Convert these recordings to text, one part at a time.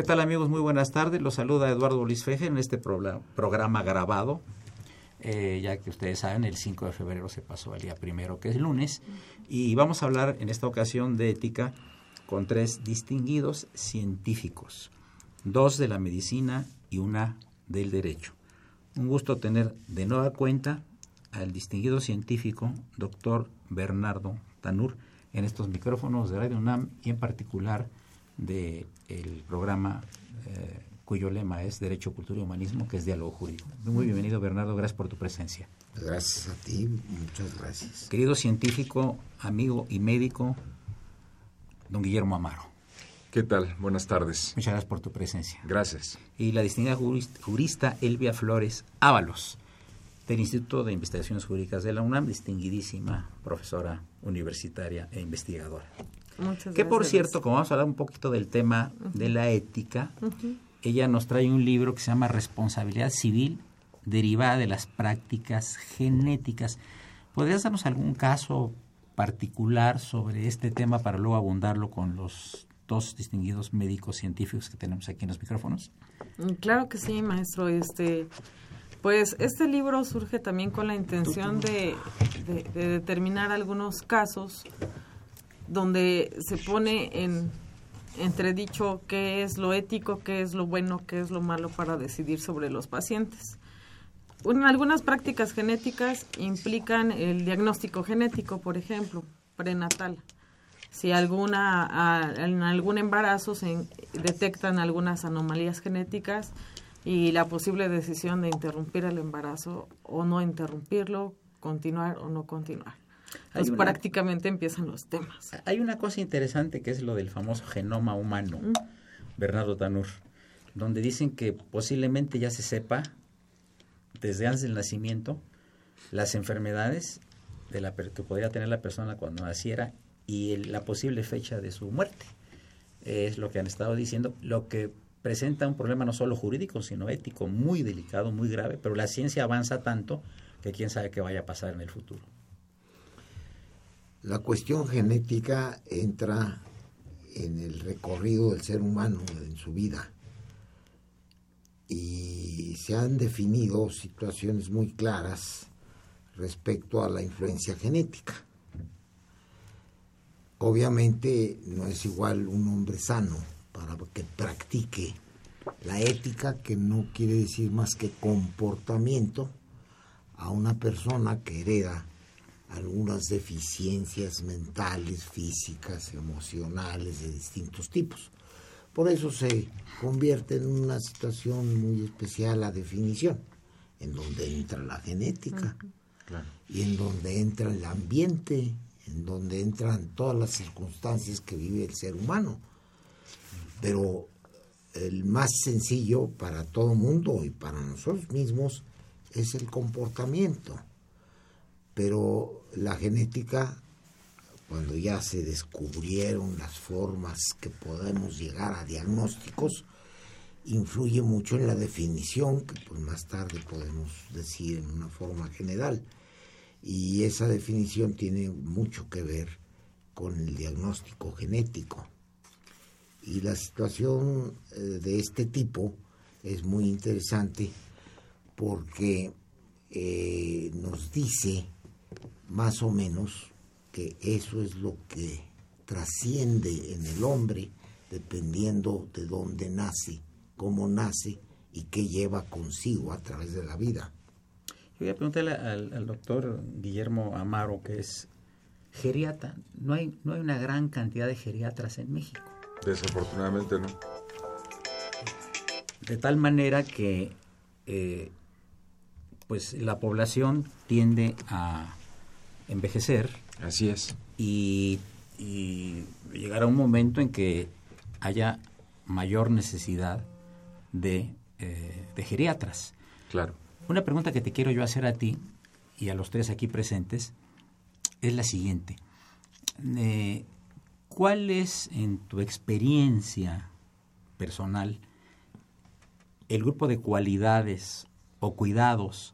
¿Qué tal amigos? Muy buenas tardes. Los saluda Eduardo Luis Feje en este programa grabado. Eh, ya que ustedes saben, el 5 de febrero se pasó al día primero, que es lunes, y vamos a hablar en esta ocasión de ética con tres distinguidos científicos, dos de la medicina y una del derecho. Un gusto tener de nueva cuenta al distinguido científico, doctor Bernardo Tanur, en estos micrófonos de Radio UNAM y en particular del programa eh, cuyo lema es Derecho, Cultura y Humanismo, que es Diálogo Jurídico. Muy bienvenido, Bernardo, gracias por tu presencia. Gracias a ti, muchas gracias. Querido científico, amigo y médico, don Guillermo Amaro. ¿Qué tal? Buenas tardes. Muchas gracias por tu presencia. Gracias. Y la distinguida jurista Elvia Flores Ábalos, del Instituto de Investigaciones Jurídicas de la UNAM, distinguidísima profesora universitaria e investigadora. Muchas que por cierto, como vamos a hablar un poquito del tema de la ética, ella nos trae un libro que se llama Responsabilidad Civil derivada de las prácticas genéticas. ¿Podrías darnos algún caso particular sobre este tema para luego abundarlo con los dos distinguidos médicos científicos que tenemos aquí en los micrófonos? Mm, Claro que sí, maestro. Este, pues este libro surge también con la intención de, de- de determinar algunos casos donde se pone en entredicho qué es lo ético, qué es lo bueno, qué es lo malo para decidir sobre los pacientes. Un- algunas prácticas genéticas implican el diagnóstico genético, por ejemplo, prenatal. Si alguna, en algún embarazo se detectan algunas anomalías genéticas y la posible decisión de interrumpir el embarazo o no interrumpirlo, continuar o no continuar. Una- prácticamente empiezan los temas. Hay una cosa interesante que es lo del famoso genoma humano, Bernardo Tanur, donde dicen que posiblemente ya se sepa desde antes del nacimiento las enfermedades de la que podría tener la persona cuando naciera y el- la posible fecha de su muerte. Es lo que han estado diciendo, lo que presenta un problema no solo jurídico, sino ético, muy delicado, muy grave, pero la ciencia avanza tanto que quién sabe qué vaya a pasar en el futuro. La cuestión genética entra en el recorrido del ser humano en su vida y se han definido situaciones muy claras respecto a la influencia genética. Obviamente no es igual un hombre sano para que practique la ética, que no quiere decir más que comportamiento, a una persona que hereda algunas deficiencias mentales, físicas, emocionales de distintos tipos. Por eso se convierte en una situación muy especial la definición, en donde entra la genética y en donde entra el ambiente, en donde entran todas las circunstancias que vive el ser humano. Pero el más sencillo para todo mundo y para nosotros mismos es el comportamiento. Pero la genética, cuando ya se descubrieron las formas que podemos llegar a diagnósticos, influye mucho en la definición, que pues más tarde podemos decir en una forma general. Y esa definición tiene mucho que ver con el diagnóstico genético. Y la situación eh, de este tipo es muy interesante porque eh, nos dice más o menos que eso es lo que trasciende en el hombre dependiendo de dónde nace, cómo nace y qué lleva consigo a través de la vida. Yo voy a preguntarle al, al doctor Guillermo Amaro, que es geriatra. No hay, no hay una gran cantidad de geriatras en México. Desafortunadamente no. De tal manera que eh, pues la población tiende a envejecer. Así es. Y, y llegará un momento en que haya mayor necesidad de, eh, de geriatras. Claro. Una pregunta que te quiero yo hacer a ti y a los tres aquí presentes es la siguiente. Eh, ¿Cuál es, en tu experiencia personal, el grupo de cualidades o cuidados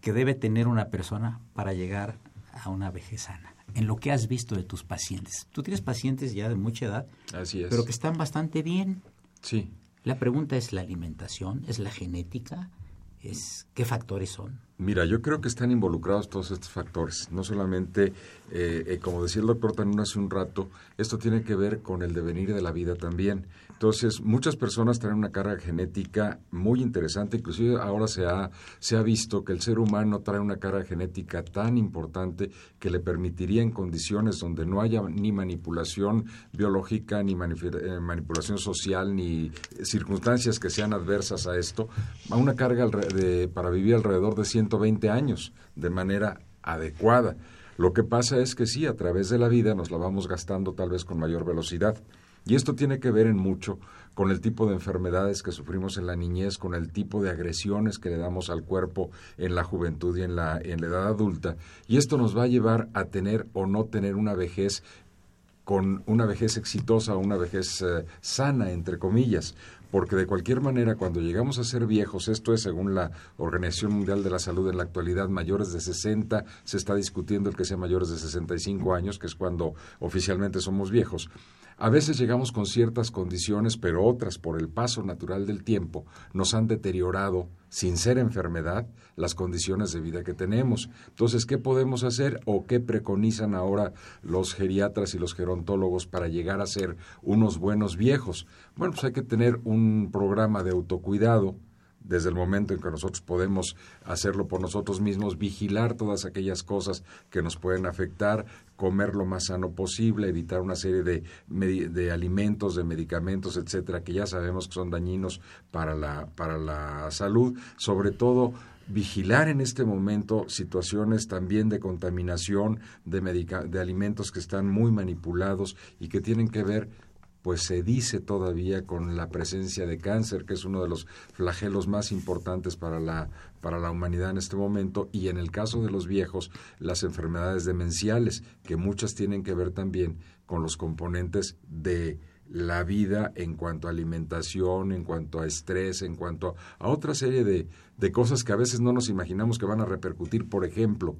que debe tener una persona para llegar a una vejez sana? En lo que has visto de tus pacientes. Tú tienes pacientes ya de mucha edad, Así es. pero que están bastante bien. Sí. La pregunta es la alimentación, es la genética, es qué factores son. Mira, yo creo que están involucrados todos estos factores. No solamente, eh, eh, como decía el doctor también hace un rato, esto tiene que ver con el devenir de la vida también. Entonces, muchas personas traen una carga genética muy interesante. Inclusive ahora se ha, se ha visto que el ser humano trae una carga genética tan importante que le permitiría en condiciones donde no haya ni manipulación biológica, ni eh, manipulación social, ni circunstancias que sean adversas a esto, a una carga de, para vivir alrededor de 120 años de manera adecuada. Lo que pasa es que sí, a través de la vida nos la vamos gastando tal vez con mayor velocidad. Y esto tiene que ver en mucho con el tipo de enfermedades que sufrimos en la niñez, con el tipo de agresiones que le damos al cuerpo en la juventud y en la, en la edad adulta. Y esto nos va a llevar a tener o no tener una vejez con una vejez exitosa o una vejez eh, sana, entre comillas, porque de cualquier manera cuando llegamos a ser viejos, esto es según la Organización Mundial de la Salud en la actualidad, mayores de 60, se está discutiendo el que sea mayores de 65 años, que es cuando oficialmente somos viejos, a veces llegamos con ciertas condiciones, pero otras, por el paso natural del tiempo, nos han deteriorado, sin ser enfermedad, las condiciones de vida que tenemos. Entonces, ¿qué podemos hacer o qué preconizan ahora los geriatras y los gerontólogos para llegar a ser unos buenos viejos? Bueno, pues hay que tener un programa de autocuidado, desde el momento en que nosotros podemos hacerlo por nosotros mismos, vigilar todas aquellas cosas que nos pueden afectar, comer lo más sano posible, evitar una serie de, de alimentos, de medicamentos, etcétera, que ya sabemos que son dañinos para la, para la salud, sobre todo vigilar en este momento situaciones también de contaminación de, de alimentos que están muy manipulados y que tienen que ver pues se dice todavía con la presencia de cáncer, que es uno de los flagelos más importantes para la, para la humanidad en este momento, y en el caso de los viejos, las enfermedades demenciales, que muchas tienen que ver también con los componentes de la vida en cuanto a alimentación, en cuanto a estrés, en cuanto a otra serie de, de cosas que a veces no nos imaginamos que van a repercutir, por ejemplo,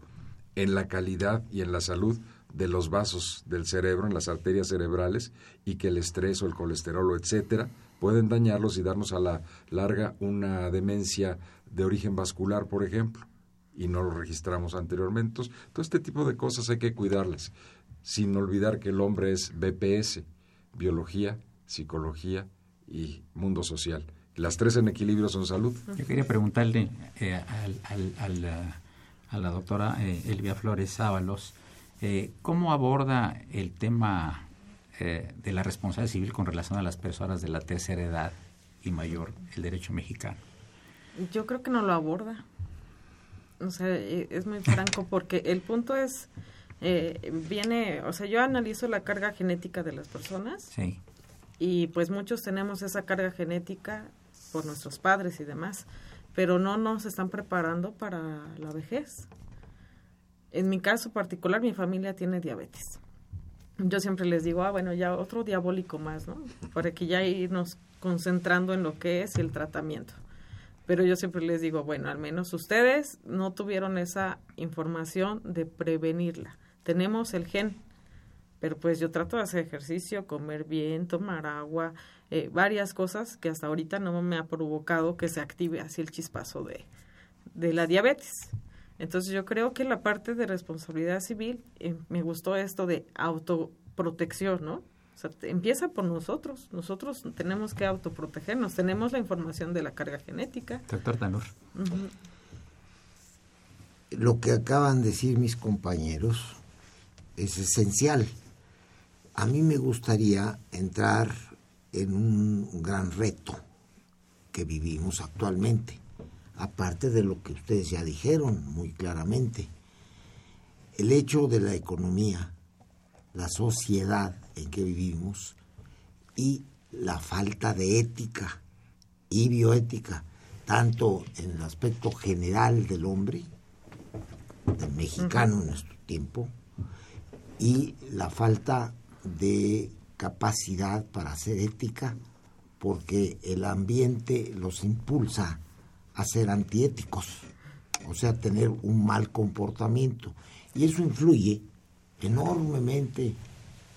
en la calidad y en la salud de los vasos del cerebro, en las arterias cerebrales, y que el estrés o el colesterol o etcétera pueden dañarlos y darnos a la larga una demencia de origen vascular, por ejemplo, y no lo registramos anteriormente. todo este tipo de cosas hay que cuidarlas, sin olvidar que el hombre es BPS, biología, psicología y mundo social. Las tres en equilibrio son salud. Yo quería preguntarle eh, a la doctora eh, Elvia Flores Ábalos, eh, ¿Cómo aborda el tema eh, de la responsabilidad civil con relación a las personas de la tercera edad y mayor, el derecho mexicano? Yo creo que no lo aborda. O sea, e, es muy franco porque el punto es, eh, viene, o sea, yo analizo la carga genética de las personas. Sí. Y pues muchos tenemos esa carga genética por nuestros padres y demás, pero no nos están preparando para la vejez. En mi caso particular, mi familia tiene diabetes. Yo siempre les digo, ah, bueno, ya otro diabólico más, ¿no? Para que ya irnos concentrando en lo que es el tratamiento. Pero yo siempre les digo, bueno, al menos ustedes no tuvieron esa información de prevenirla. Tenemos el gen, pero pues yo trato de hacer ejercicio, comer bien, tomar agua, eh, varias cosas que hasta ahorita no me ha provocado que se active así el chispazo de, de la diabetes. Entonces yo creo que la parte de responsabilidad civil, eh, me gustó esto de autoprotección, ¿no? O sea, empieza por nosotros. Nosotros tenemos que autoprotegernos. Tenemos la información de la carga genética. Doctor Tanur. Lo que acaban de decir mis compañeros es esencial. a mí me gustaría entrar en un gran reto que vivimos actualmente, aparte de lo que ustedes ya dijeron muy claramente. El hecho de la economía, la sociedad en que vivimos y la falta de ética y bioética, tanto en el aspecto general del hombre, del mexicano en nuestro tiempo, y la falta de capacidad para hacer ética, porque el ambiente los impulsa a ser antiéticos, o sea, tener un mal comportamiento. Y eso influye enormemente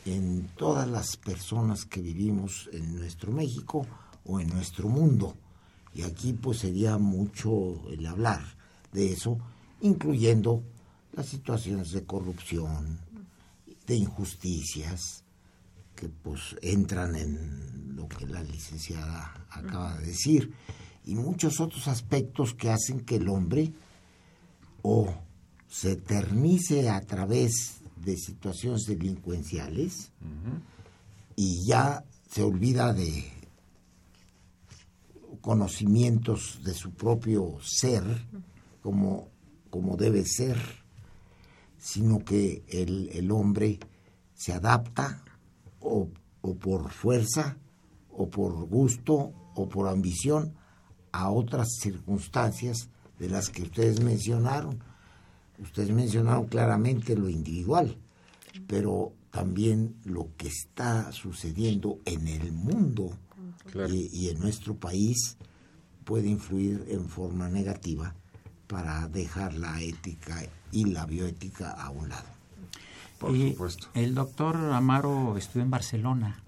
en todas las personas que vivimos en nuestro México o en nuestro mundo. Y aquí pues sería mucho el hablar de eso, incluyendo las situaciones de corrupción, de injusticias, que pues entran en lo que la licenciada acaba de decir, y muchos otros aspectos que hacen que el hombre o se eternice a través de situaciones delincuenciales y ya se olvida de conocimientos de su propio ser como, como debe ser, sino que el, el hombre se adapta o, o por fuerza o por gusto o por ambición a otras circunstancias de las que ustedes mencionaron. Ustedes mencionaron claramente lo individual, pero también lo que está sucediendo en el mundo y, y, en nuestro país puede influir en forma negativa para dejar la ética y la bioética a un lado. Por y supuesto. El doctor Amaro estuvo en Barcelona.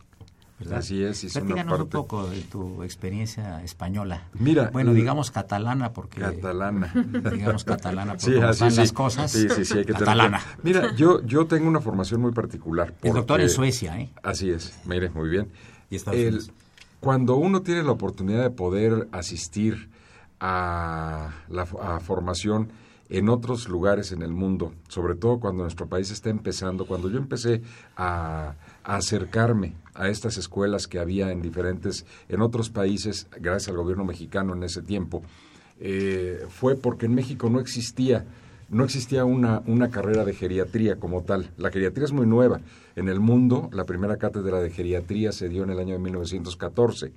¿Verdad? Así es, hizo una Platícanos parte- un poco de tu experiencia española. Mira, bueno, l- digamos catalana porque Catalana. digamos catalana porque Sí, así sí. las cosas. Sí, sí, sí, hay que catalana. Mira, yo, yo tengo una formación muy particular. El doctor en porque- Suecia, ¿eh? Así es, mire, muy bien. Y Estados El- Unidos. cuando uno tiene la oportunidad de poder asistir a la a formación en otros lugares en el mundo, sobre todo cuando nuestro país está empezando, cuando yo empecé a acercarme a estas escuelas que había en diferentes, en otros países, gracias al gobierno mexicano en ese tiempo, eh, fue porque en México no existía no existía una, una carrera de geriatría como tal. La geriatría es muy nueva. En el mundo, la primera cátedra de geriatría se dio en el año de 1914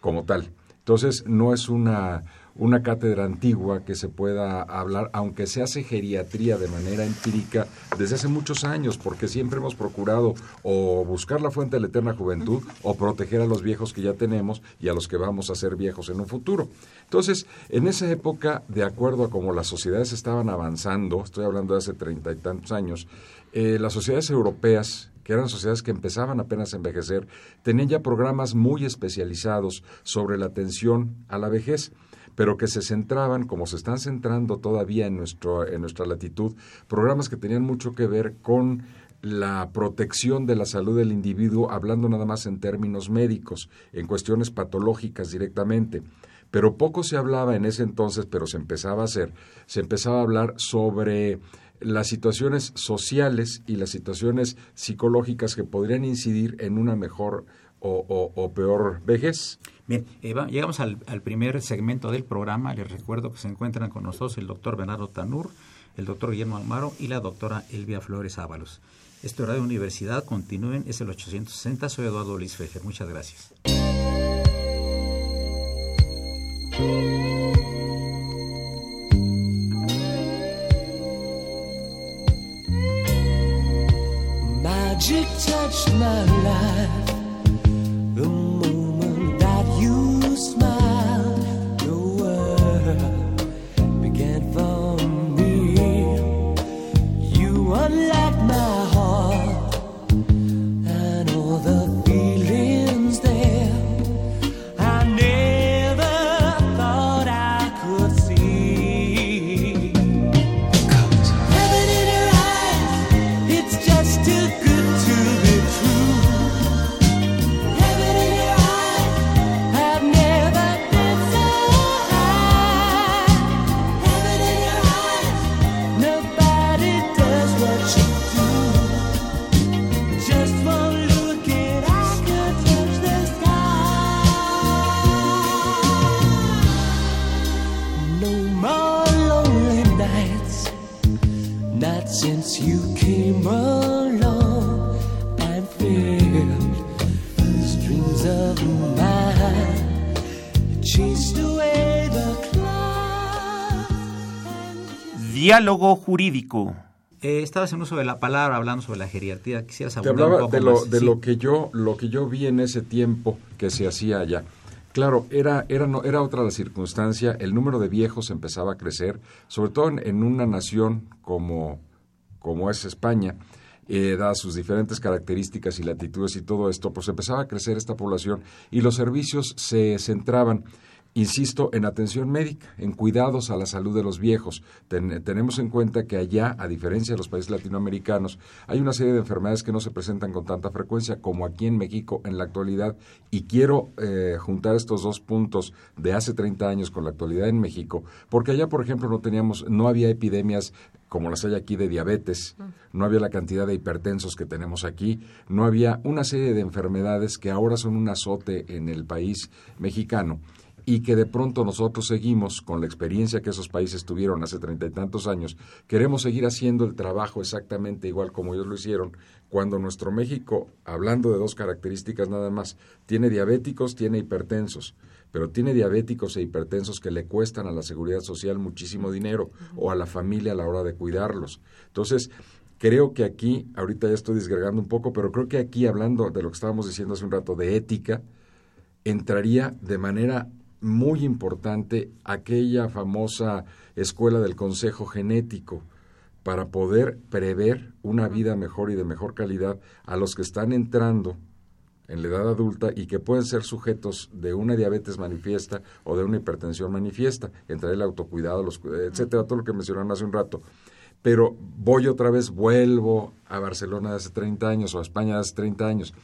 como tal. Entonces, no es una, una cátedra antigua que se pueda hablar, aunque se hace geriatría de manera empírica desde hace muchos años, porque siempre hemos procurado o buscar la fuente de la eterna juventud o proteger a los viejos que ya tenemos y a los que vamos a ser viejos en un futuro. Entonces, en esa época, de acuerdo a cómo las sociedades estaban avanzando, estoy hablando de hace treinta y tantos años, eh, las sociedades europeas que eran sociedades que empezaban apenas a envejecer, tenían ya programas muy especializados sobre la atención a la vejez pero que se centraban, como se están centrando todavía en, nuestro, en nuestra latitud, programas que tenían mucho que ver con la protección de la salud del individuo, hablando nada más en términos médicos, en cuestiones patológicas directamente. Pero poco se hablaba en ese entonces, pero se empezaba a hacer, se empezaba a hablar sobre las situaciones sociales y las situaciones psicológicas que podrían incidir en una mejor o, o- o peor vejez. Bien, eh, llegamos al, primer segmento del programa. Les recuerdo que se encuentran con nosotros el doctor Bernardo Tanur, el doctor Guillermo Amaro y la doctora Elvia Flores Ábalos. Este horario de universidad, continúen, es el 860. Soy Eduardo Luis Fejer. Muchas gracias. Magic touched my life. Diálogo jurídico. Eh, estabas en uso de la palabra hablando sobre la geriatría. Quisieras Te abundar un hablaba poco de lo, más. de Sí. lo que yo lo que yo vi en ese tiempo que se hacía allá. Claro, era era no era otra la circunstancia. El número de viejos empezaba a crecer, sobre todo en, en una nación como como es España, eh, dadas sus diferentes características y latitudes y todo esto, pues empezaba a crecer esta población y los servicios se centraban Insisto, en atención médica, en cuidados a la salud de los viejos. Ten- tenemos en cuenta que allá, a diferencia de los países latinoamericanos, hay una serie de enfermedades que no se presentan con tanta frecuencia como aquí en México en la actualidad. Y quiero eh, juntar estos dos puntos de hace 30 años con la actualidad en México, porque allá, por ejemplo, no teníamos, no había epidemias como las hay aquí de diabetes, no había la cantidad de hipertensos que tenemos aquí, no había una serie de enfermedades que ahora son un azote en el país mexicano y que de pronto nosotros seguimos con la experiencia que esos países tuvieron hace treinta y tantos años, queremos seguir haciendo el trabajo exactamente igual como ellos lo hicieron, cuando nuestro México, hablando de dos características nada más, tiene diabéticos, tiene hipertensos, pero tiene diabéticos e hipertensos que le cuestan a la seguridad social muchísimo dinero o a la familia a la hora de cuidarlos. Entonces, creo que aquí, ahorita ya estoy disgregando un poco, pero creo que aquí, hablando de lo que estábamos diciendo hace un rato de ética, entraría de manera muy importante aquella famosa escuela del consejo genético para poder prever una vida mejor y de mejor calidad a los que están entrando en la edad adulta y que pueden ser sujetos de una diabetes manifiesta o de una hipertensión manifiesta, entre el autocuidado, los, etcétera, todo lo que mencionaron hace un rato. Pero voy otra vez, vuelvo a Barcelona de hace 30 años o a España de hace 30 años.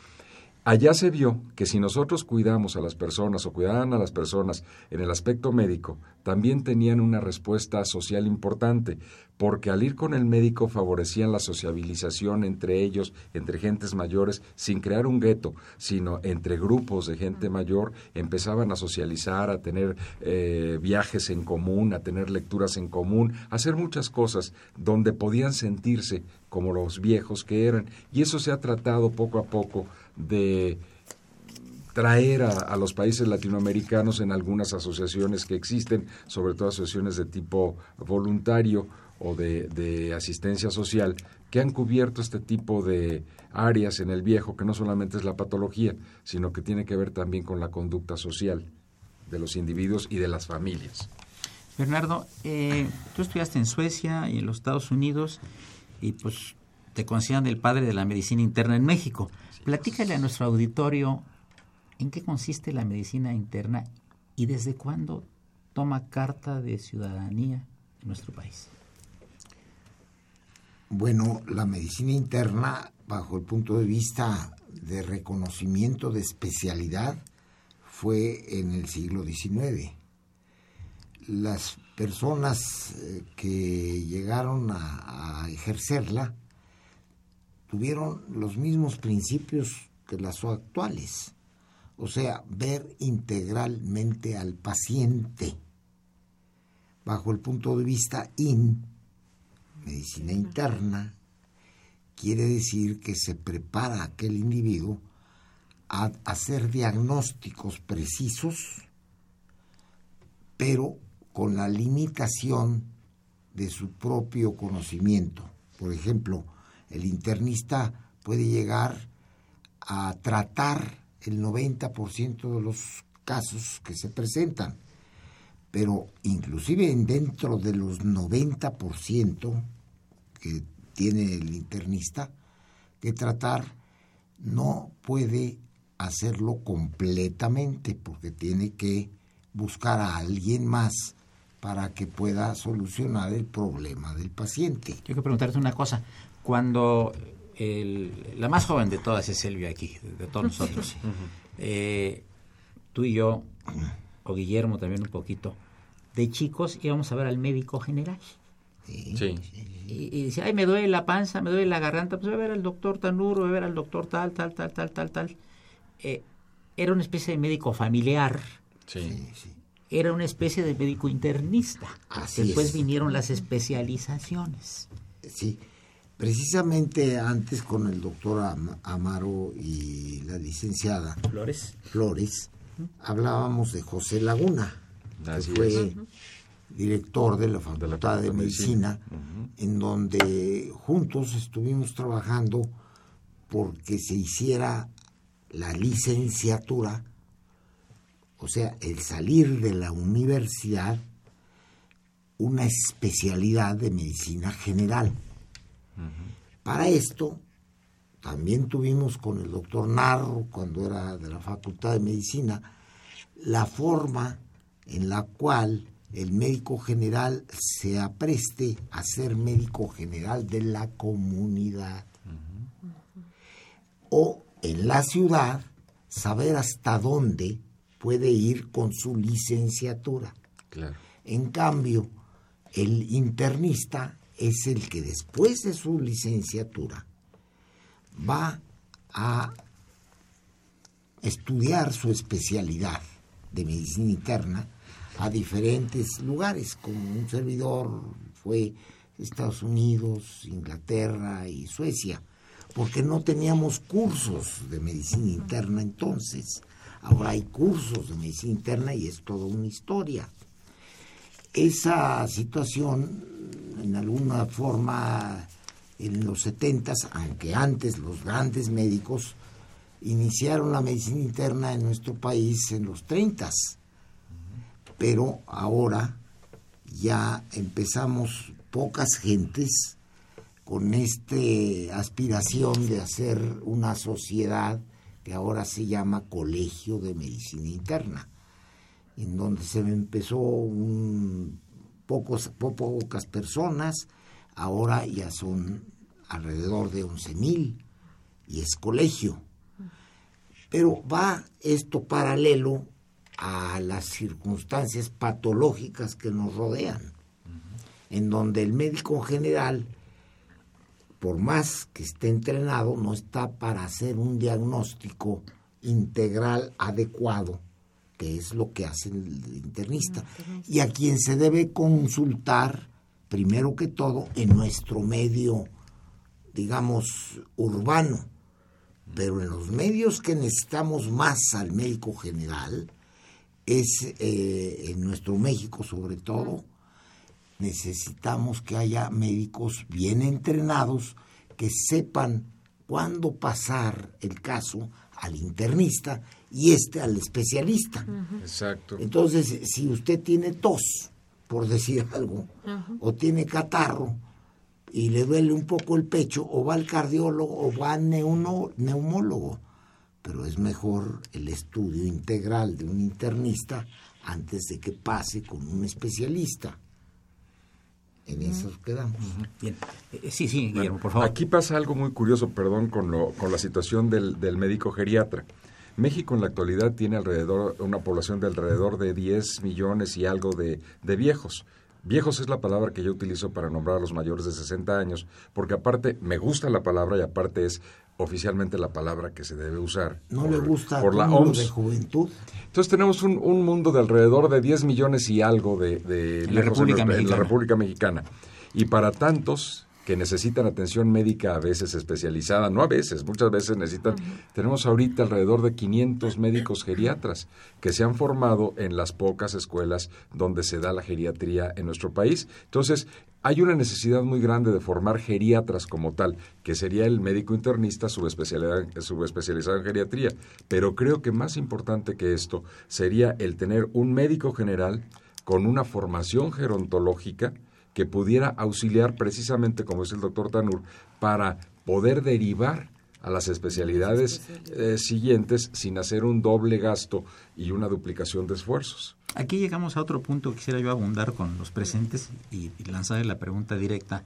Allá se vio que si nosotros cuidamos a las personas o cuidaban a las personas en el aspecto médico, también tenían una respuesta social importante, porque al ir con el médico favorecían la sociabilización entre ellos, entre gentes mayores, sin crear un gueto, sino entre grupos de gente mayor, empezaban a socializar, a tener eh, viajes en común, a tener lecturas en común, a hacer muchas cosas donde podían sentirse como los viejos que eran. Y eso se ha tratado poco a poco de traer a, los países latinoamericanos en algunas asociaciones que existen, sobre todo asociaciones de tipo voluntario o de, de, asistencia social, que han cubierto este tipo de áreas en el viejo, que no solamente es la patología, sino que tiene que ver también con la conducta social de los individuos y de las familias. Bernardo, eh, tú estudiaste en Suecia y en los Estados Unidos y pues te consideran el padre de la medicina interna en México. Platícale a nuestro auditorio en qué consiste la medicina interna y desde cuándo toma carta de ciudadanía en nuestro país. Bueno, la medicina interna, bajo el punto de vista de reconocimiento de especialidad, fue en el siglo XIX. Las personas que llegaron a, a ejercerla tuvieron los mismos principios que las actuales, o sea, ver integralmente al paciente. Bajo el punto de vista IN, medicina interna, quiere decir que se prepara aquel individuo a hacer diagnósticos precisos, pero con la limitación de su propio conocimiento. Por ejemplo, el internista puede llegar a tratar el 90% de los casos que se presentan, pero inclusive dentro de los 90% que tiene el internista que tratar, no puede hacerlo completamente porque tiene que buscar a alguien más para que pueda solucionar el problema del paciente. Yo quiero preguntarte una cosa. Cuando el, la más joven de todas es Silvia aquí, de todos nosotros, eh, tú y yo, o Guillermo también un poquito, de chicos íbamos a ver al médico general. Sí. sí. Y, y, decía, ay, me duele la panza, me duele la garganta, pues voy a ver al doctor Tanuro, voy a ver al doctor tal, tal, tal, tal, tal, tal. Eh, era una especie de médico familiar. Sí. Era una especie de médico internista. Así Después es. vinieron las especializaciones. Sí, precisamente antes con el doctor Am- Amaro y la licenciada Flores. Flores, hablábamos de José Laguna, que fue es. director de la Facultad de, Facultad de Medicina, Medicina. en donde juntos estuvimos trabajando porque se hiciera la licenciatura, o sea, el salir de la universidad, una especialidad de medicina general. Para esto, también tuvimos con el doctor Narro, cuando era de la Facultad de Medicina, la forma en la cual el médico general se apreste a ser médico general de la comunidad. O en la ciudad, saber hasta dónde puede ir con su licenciatura. Claro. En cambio, el internista es el que después de su licenciatura va a estudiar su especialidad de medicina interna a diferentes lugares, como un servidor fue Estados Unidos, Inglaterra y Suecia, porque no teníamos cursos de medicina interna entonces. Ahora hay cursos de medicina interna y es toda una historia esa situación en alguna forma en los setentas, aunque antes los grandes médicos iniciaron la medicina interna en nuestro país en los treintas, pero ahora ya empezamos pocas gentes con esta aspiración de hacer una sociedad que ahora se llama Colegio de Medicina Interna en donde se empezó un, pocos, po- pocas personas, ahora ya son alrededor de 11 mil y es colegio. Pero va esto paralelo a las circunstancias patológicas que nos rodean, en donde el médico general, por más que esté entrenado, no está para hacer un diagnóstico integral adecuado que es lo que hace el internista, y a quien se debe consultar, primero que todo, en nuestro medio, digamos, urbano, pero en los medios que necesitamos más al médico general, es eh, en nuestro México sobre todo, necesitamos que haya médicos bien entrenados que sepan cuándo pasar el caso al internista y este al especialista. Exacto. Entonces, si usted tiene tos, por decir algo, o tiene catarro y le duele un poco el pecho, o va al cardiólogo o va al neuno- neumólogo. Pero es mejor el estudio integral de un internista antes de que pase con un especialista. En eso quedamos. Bien. Eh, sí, sí, Guillermo, por favor. Aquí pasa algo muy curioso, perdón, con, lo, con la situación del, del médico geriatra. México en la actualidad tiene alrededor una población de alrededor de 10 millones y algo de, de viejos. Viejos es la palabra que yo utilizo para nombrar a los mayores de 60 años, porque aparte me gusta la palabra y aparte es oficialmente la palabra que se debe usar ¿No por, le gusta por la OMS. de juventud? Entonces tenemos un, un mundo de alrededor de 10 millones y algo de, de En la viejos República en, la Mexicana. República Mexicana. Y para tantos que necesitan atención médica a veces especializada, no a veces, muchas veces necesitan, tenemos ahorita alrededor de 500 médicos geriatras que se han formado en las pocas escuelas donde se da la geriatría en nuestro país. Entonces, hay una necesidad muy grande de formar geriatras como tal, que sería el médico internista subespecialidad- subespecializado en geriatría. Pero creo que más importante que esto sería el tener un médico general con una formación gerontológica que pudiera auxiliar precisamente, como es el doctor Tanur, para poder derivar a las especialidades eh, siguientes sin hacer un doble gasto y una duplicación de esfuerzos. Aquí llegamos a otro punto que quisiera yo abundar con los presentes y, y lanzarle la pregunta directa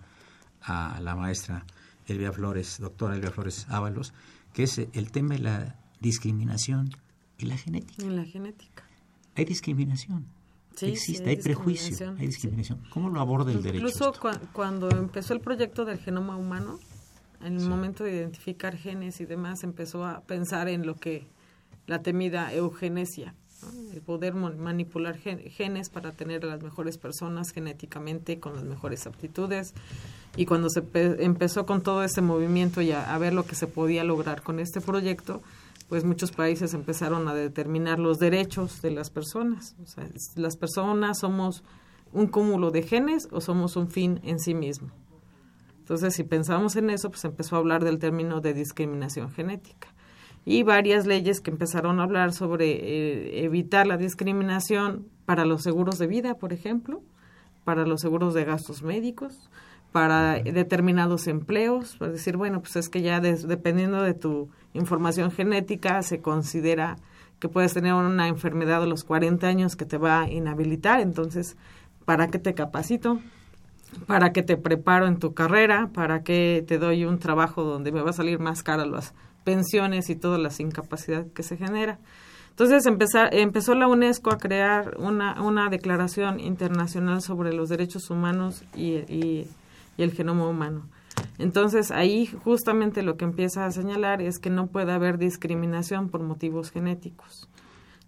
a la maestra Elvia Flores, doctora Elvia Flores Ábalos, que es el tema de la discriminación y la genética. En la genética. Hay discriminación. Sí, Existe, sí, hay hay, prejuicio, hay discriminación. ¿Cómo lo aborda el derecho? Incluso cuando empezó el proyecto del genoma humano, en el momento de identificar genes y demás, empezó a pensar en lo que la temida eugenesia, ¿no? el poder manipular gen- genes para tener a las mejores personas genéticamente con las mejores aptitudes. Y cuando se pe- empezó con todo ese movimiento y a, a ver lo que se podía lograr con este proyecto, pues muchos países empezaron a determinar los derechos de las personas. O sea, las personas somos un cúmulo de genes o somos un fin en sí mismo. Entonces, si pensamos en eso, pues empezó a hablar del término de discriminación genética. Y varias leyes que empezaron a hablar sobre eh, evitar la discriminación para los seguros de vida, por ejemplo, para los seguros de gastos médicos, para determinados empleos, para decir, bueno, pues es que ya dependiendo de tu información genética se considera que puedes tener una enfermedad a los 40 años que te va a inhabilitar, entonces, ¿para qué te capacito? para que te preparo en tu carrera, para que te doy un trabajo donde me va a salir más cara las pensiones y todas las incapacidades que se genera. Entonces empezó la UNESCO a crear una, una declaración internacional sobre los derechos humanos y el genoma humano. Entonces ahí justamente lo que empieza a señalar es que no puede haber discriminación por motivos genéticos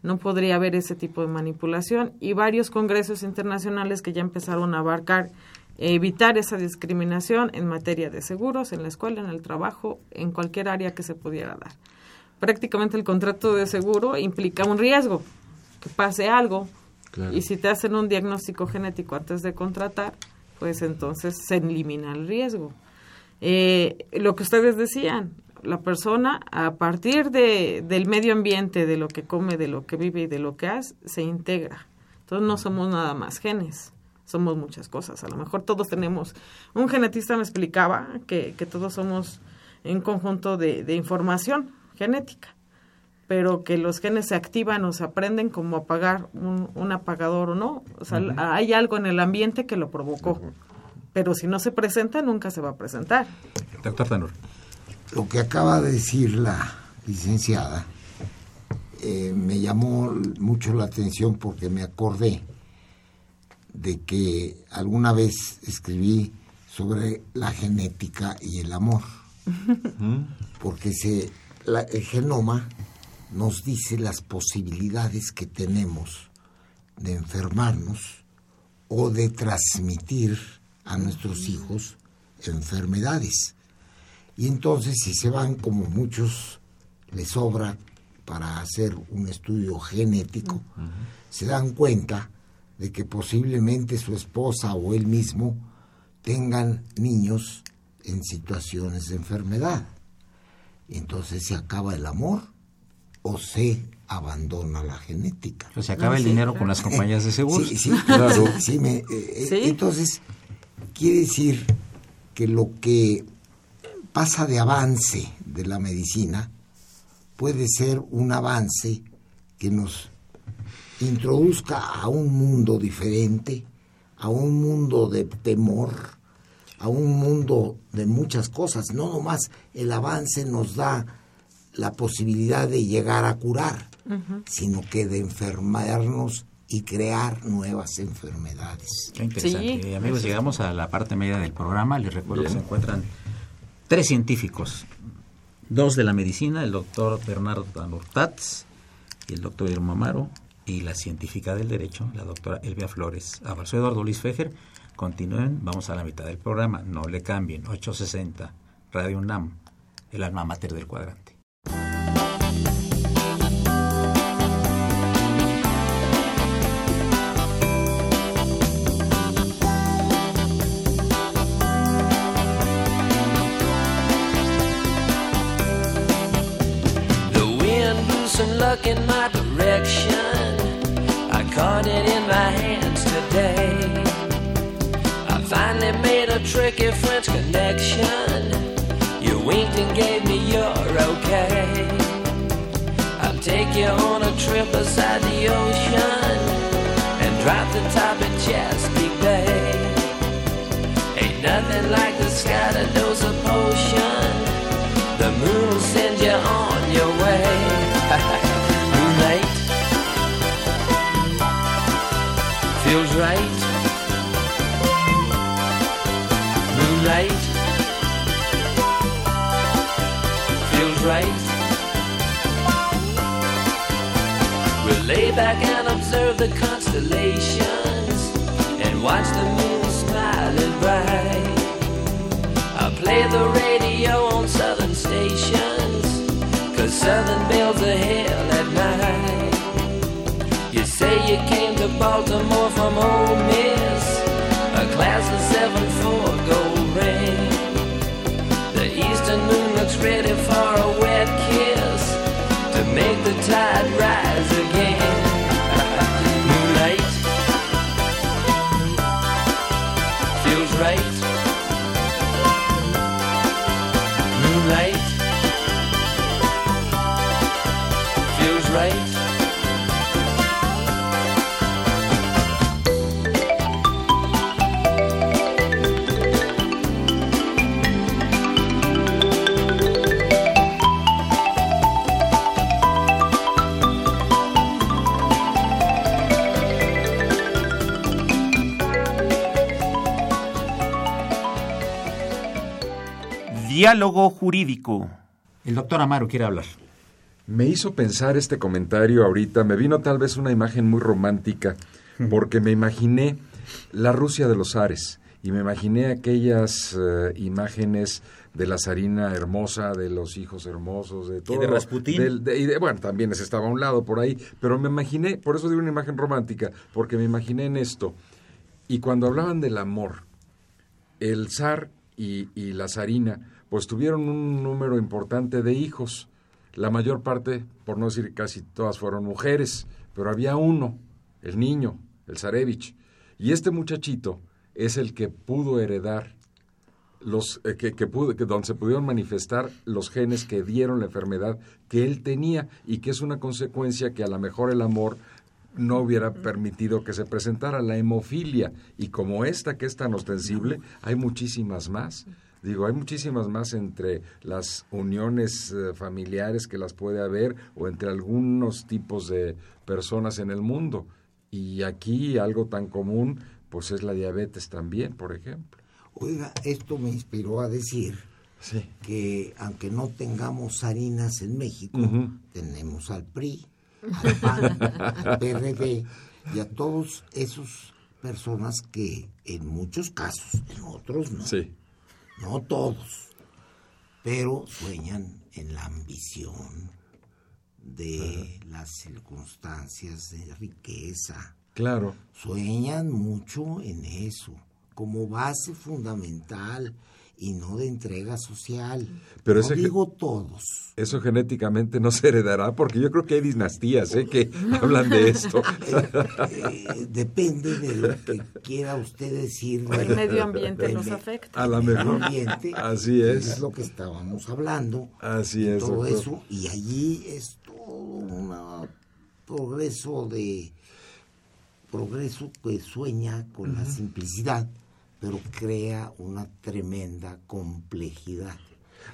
no podría haber ese tipo de manipulación y varios congresos internacionales que ya empezaron a abarcar evitar esa discriminación en materia de seguros, en la escuela, en el trabajo, en cualquier área que se pudiera dar. Prácticamente el contrato de seguro implica un riesgo, que pase algo, Claro. y si te hacen un diagnóstico genético antes de contratar, pues entonces se elimina el riesgo. Eh, lo que ustedes decían, la persona a partir de, del medio ambiente, de lo que come, de lo que vive y de lo que hace, se integra. Entonces no somos nada más genes, somos muchas cosas. A lo mejor todos tenemos, un genetista me explicaba que, que todos somos un conjunto de, de información genética, pero que los genes se activan o se aprenden como apagar un, un apagador o no. O sea, hay algo en el ambiente que lo provocó. Pero si no se presenta, nunca se va a presentar. Doctor Tanur. Lo que acaba de decir la licenciada eh, me llamó mucho la atención porque me acordé de que alguna vez escribí sobre la genética y el amor. Porque se, la- el genoma nos dice las posibilidades que tenemos de enfermarnos o de transmitir a nuestros hijos enfermedades. Y entonces si se van como muchos les sobra para hacer un estudio genético, se dan cuenta de que posiblemente su esposa o él mismo tengan niños en situaciones de enfermedad. Y entonces se acaba el amor o se abandona la genética. Pues se acaba Ah, el sí, dinero claro. con las compañías de seguros. Sí, sí, Claro. sí, sí, me- eh, eh, Sí. Entonces, quiere decir que lo que pasa de avance de la medicina puede ser un avance que nos introduzca a un mundo diferente, a un mundo de temor, a un mundo de muchas cosas. No nomás el avance nos da la posibilidad de llegar a curar, sino que de enfermarnos y crear nuevas enfermedades. Qué interesante. Sí, Eh, amigos, llegamos a la parte media del programa. Les recuerdo que se encuentran tres científicos. Dos de la medicina, el doctor Bernardo Tanurtats y el doctor Irma Amaro, y la científica del derecho, la doctora Elvia Flores. Ahora, soy Eduardo Luis Fejer. Continúen, vamos a la mitad del programa. No le cambien. 860, Radio UNAM, el alma mater del cuadrante. Luck in my direction. I caught it in my hands today. I finally made a tricky French connection. You winked and gave me your okay. I'll take you on a trip beside the ocean and drop the top at Chesapeake Bay. Ain't nothing like the sky to dose a potion. The moon will feels right. Moonlight feels right. We'll lay back and observe the constellations and watch the moon smiling bright. I play the radio on southern stations, cause southern bells are hell You came to Baltimore from Ole Miss, a class of 7-4 gold ring. The eastern moon looks ready for a wet kiss to make the tide rise again. Diálogo jurídico. El doctor Amaro quiere hablar. Me hizo pensar este comentario ahorita, me vino tal vez una imagen muy romántica, porque me imaginé la Rusia de los Ares y me imaginé aquellas eh, imágenes de la zarina hermosa, de los hijos hermosos, de todo. de Rasputín? del- de- y de- bueno, también ese estaba a un lado por ahí, pero me imaginé, por eso digo una imagen romántica, porque me imaginé en esto. Y cuando hablaban del amor, el zar y, y la zarina, pues tuvieron un número importante de hijos. La mayor parte, por no decir casi todas, fueron mujeres, pero había uno, el niño, el zarevich. Y este muchachito es el que pudo heredar los eh, que, que que donde se pudieron manifestar los genes que dieron la enfermedad que él tenía y que es una consecuencia que a lo mejor el amor no hubiera permitido que se presentara la hemofilia y como esta que es tan ostensible hay muchísimas más digo hay muchísimas más entre las uniones eh, familiares que las puede haber o entre algunos tipos de personas en el mundo. Y aquí algo tan común pues es la diabetes también por ejemplo. Oiga, esto me inspiró a decir sí. que aunque no tengamos harinas en México, tenemos al PRI, al PAN, al PRD y a todos esos personas que en muchos casos, en otros no, sí no todos, pero sueñan en la ambición de las circunstancias de riqueza, claro. Sueñan mucho en eso, como base fundamental y no de entrega social. Pero no digo todos. Eso genéticamente no se heredará porque yo creo que hay dinastías ¿eh? que hablan de esto. Eh, depende de lo que quiera usted decir. El medio ambiente me- afecta. A mejor. ambiente. Así es. Es lo que estábamos hablando. Así es. todo doctor. eso y allí es todo un progreso de progreso que sueña con la simplicidad pero crea una tremenda complejidad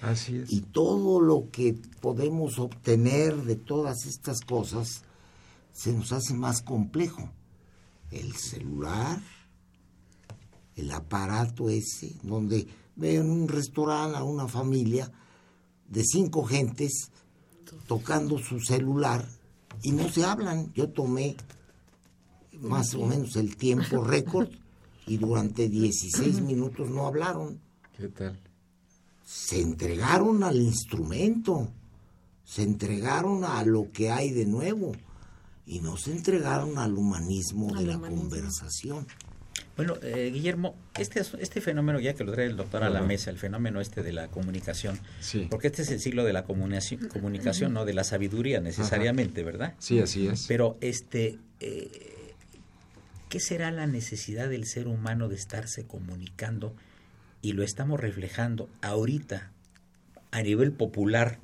Así es. y todo lo que podemos obtener de todas estas cosas se nos hace más complejo el celular el aparato ese donde veo en un restaurante a una familia de cinco gentes tocando su celular y no se hablan. Yo tomé más o menos el tiempo récord y durante 16 minutos no hablaron. ¿Qué tal? Se entregaron al instrumento, se entregaron a lo que hay de nuevo y no se entregaron al humanismo de la humanismo. conversación. Bueno, eh, Guillermo, este, este fenómeno, ya que lo trae el doctor a la mesa, el fenómeno este de la comunicación, Sí. porque este es el siglo de la comunicación, comunicación no de la sabiduría necesariamente, ¿verdad? Sí, así es. Pero, este, eh, ¿qué será la necesidad del ser humano de estarse comunicando? Y lo estamos reflejando ahorita a nivel popular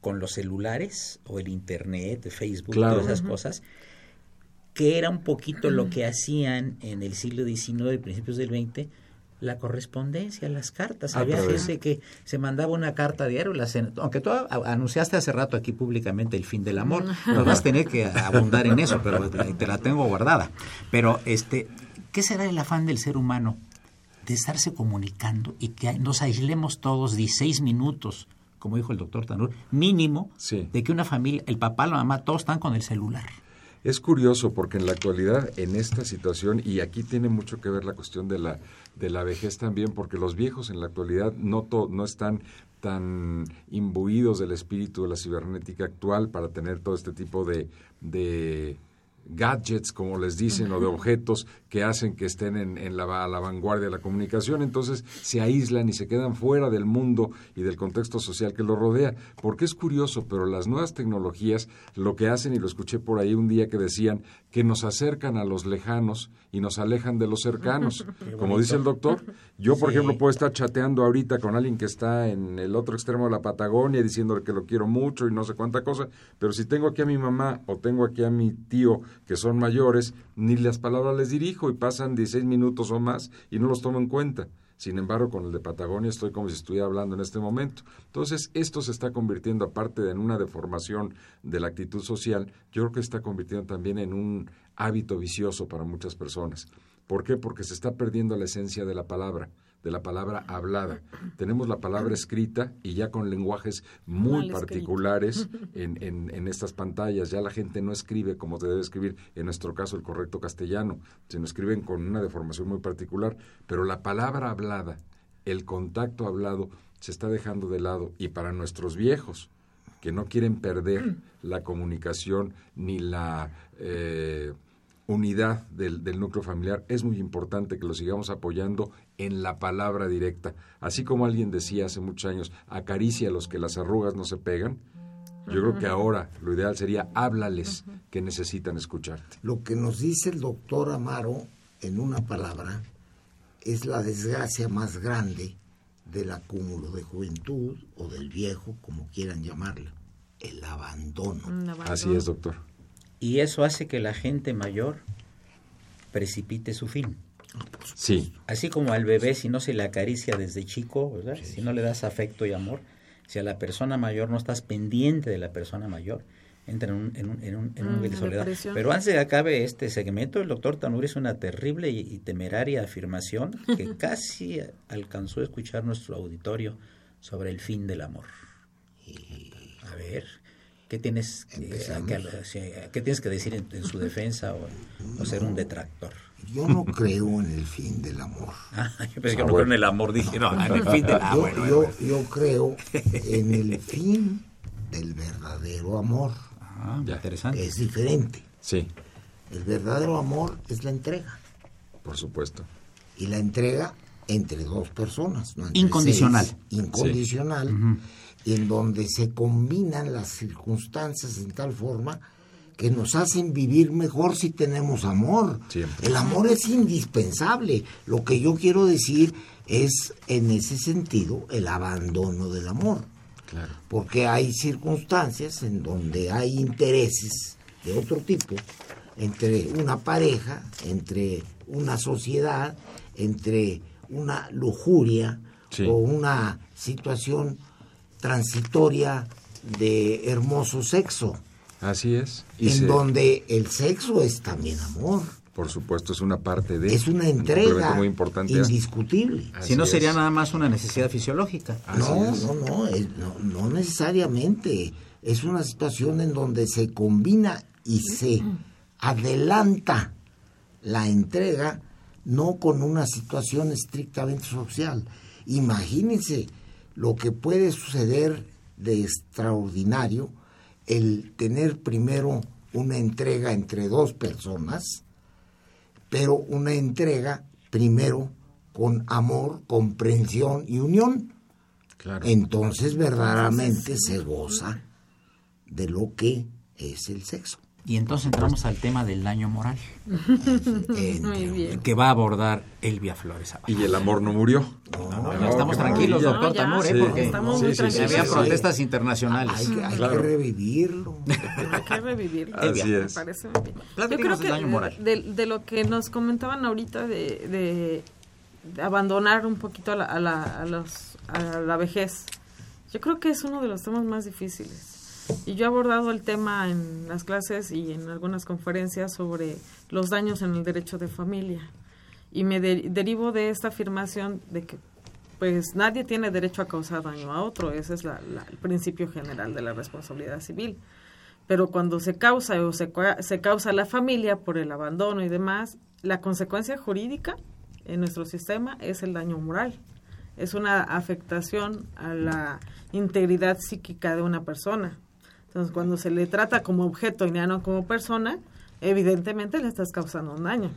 con los celulares o el internet, Facebook, Claro. todas esas cosas, que era un poquito lo que hacían en el siglo XIX y principios del XX la correspondencia, las cartas. Ah, Había gente que se mandaba una carta diario, las en- aunque tú a- anunciaste hace rato aquí públicamente el fin del amor, nos vas a tener que abundar en eso, pero te te la tengo guardada. Pero, este, ¿qué será el afán del ser humano de estarse comunicando y que nos aislemos todos 16 minutos como dijo el doctor Tanur, mínimo Sí. de que una familia, el papá, la mamá, todos están con el celular. Es curioso porque en la actualidad, en esta situación, y aquí tiene mucho que ver la cuestión de la, de la vejez también, porque los viejos en la actualidad no, to- no están tan imbuidos del espíritu de la cibernética actual para tener todo este tipo de, de gadgets, como les dicen, o de objetos que hacen que estén en, en la, a la vanguardia de la comunicación. Entonces se aíslan y se quedan fuera del mundo y del contexto social que los rodea. Porque es curioso, pero las nuevas tecnologías lo que hacen, y lo escuché por ahí un día que decían, que nos acercan a los lejanos y nos alejan de los cercanos. Como dice el doctor, yo, por Sí. ejemplo, puedo estar chateando ahorita con alguien que está en el otro extremo de la Patagonia diciéndole que lo quiero mucho y no sé cuánta cosa, pero si tengo aquí a mi mamá o tengo aquí a mi tío que son mayores, ni las palabras les dirijo y pasan 16 minutos o más y no los tomo en cuenta. Sin embargo, con el de Patagonia estoy como si estuviera hablando en este momento. Entonces, esto se está convirtiendo, aparte de en una deformación de la actitud social, yo creo que está convirtiendo también en un hábito vicioso para muchas personas. ¿Por qué? Porque se está perdiendo la esencia de la palabra, de la palabra hablada. Tenemos la palabra escrita y ya con lenguajes muy Mal particulares en, en- en estas pantallas. Ya la gente no escribe como se debe escribir, en nuestro caso el correcto castellano, sino escriben con una deformación muy particular. Pero la palabra hablada, el contacto hablado, se está dejando de lado. Y para nuestros viejos, que no quieren perder la comunicación ni la eh, unidad del, del núcleo familiar, es muy importante que lo sigamos apoyando en la palabra directa. Así como alguien decía hace muchos años, acaricia a los que las arrugas no se pegan. Yo creo que ahora lo ideal sería háblales que necesitan escucharte. Lo que nos dice el doctor Amaro en una palabra es la desgracia más grande del acúmulo de juventud o del viejo, como quieran llamarlo, el abandono. Abandono. Así es, doctor. Y eso hace que la gente mayor precipite su fin. Sí, Así como al bebé, si no se le acaricia desde chico, ¿verdad? si no le das afecto y amor, si a la persona mayor no estás pendiente de la persona mayor, entra en un, en un, en un, en un Mm, nivel de soledad. depresión. Pero antes de que acabe este segmento, el doctor Tanuri hizo una terrible y, y temeraria afirmación que casi alcanzó a escuchar nuestro auditorio sobre el fin del amor. A ver, ¿qué tienes que, que- qué tienes que decir en, en su defensa o, o ser un detractor? Yo no creo en el fin del amor. Ah, yo pensé que Ah, no bueno. creo en el amor, dije, no, en el fin del ah, yo, bueno, yo- bueno. yo creo en el fin del verdadero amor. Ah, Ya. interesante. Es diferente. sí, El verdadero amor es la entrega. por supuesto. Y la entrega entre dos personas. no entre Incondicional. seis, incondicional. Y en donde se combinan las circunstancias en tal forma que nos hacen vivir mejor si tenemos amor. Siempre. El amor es indispensable. Lo que yo quiero decir es, en ese sentido, el abandono del amor. Claro. Porque hay circunstancias en donde hay intereses de otro tipo entre una pareja, entre una sociedad, entre una lujuria Sí. o una situación transitoria de hermoso sexo, Así es. Y en se- donde el sexo es también amor, por supuesto, es una parte de... es una entrega muy importante. indiscutible. Así Si no es. sería nada más una necesidad fisiológica. No, no, no, es- no, no necesariamente. Es una situación en donde se combina y se adelanta la entrega, no con una situación estrictamente social. Imagínense lo que puede suceder de extraordinario el tener primero una entrega entre dos personas, pero una entrega primero con amor, comprensión y unión. Claro. Entonces verdaderamente se goza de lo que es el sexo. Y entonces entramos al tema del daño moral, Muy bien. que va a abordar Elvia Flores Abad. Y el amor no murió. No, ya estamos qué tranquilos, maravilla. doctor No, Tamur, ¿eh? sí, porque estamos Sí, muy sí, sí, tranquilos. había sí, protestas internacionales. Hay que, hay Claro. que revivirlo. Hay que revivirlo. Así Me es. parece muy bien. Yo creo que daño moral. De, de lo que nos comentaban ahorita de, de- de abandonar un poquito a la, a, la, a los- a la vejez, yo creo que es uno de los temas más difíciles. Y yo he abordado el tema en las clases y en algunas conferencias sobre los daños en el derecho de familia. Y me de- derivo de esta afirmación de que pues nadie tiene derecho a causar daño a otro, ese es la- el principio general de la responsabilidad civil. Pero cuando se causa o se, se causa la familia por el abandono y demás, la consecuencia jurídica en nuestro sistema es el daño moral. Es una afectación a la integridad psíquica de una persona. Entonces, cuando se le trata como objeto y ya no como persona, evidentemente le estás causando un daño.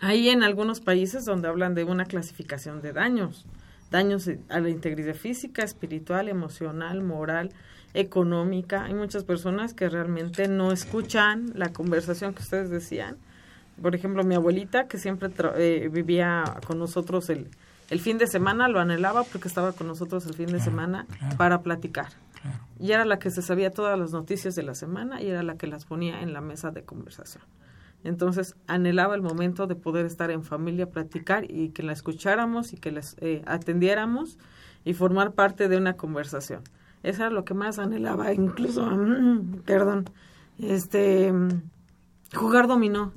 Hay en algunos países donde hablan de una clasificación de daños, daños a la integridad física, espiritual, emocional, moral, económica. Hay muchas personas que realmente no escuchan la conversación que ustedes decían. Por ejemplo, mi abuelita, que siempre tra- eh, vivía con nosotros el, el fin de semana, lo anhelaba porque estaba con nosotros el fin de semana para platicar. Y era la que se sabía todas las noticias de la semana y era la que las ponía en la mesa de conversación. Entonces anhelaba el momento de poder estar en familia, platicar y que la escucháramos y que les eh, atendiéramos y formar parte de una conversación. Eso era lo que más anhelaba, incluso, perdón, este, jugar dominó.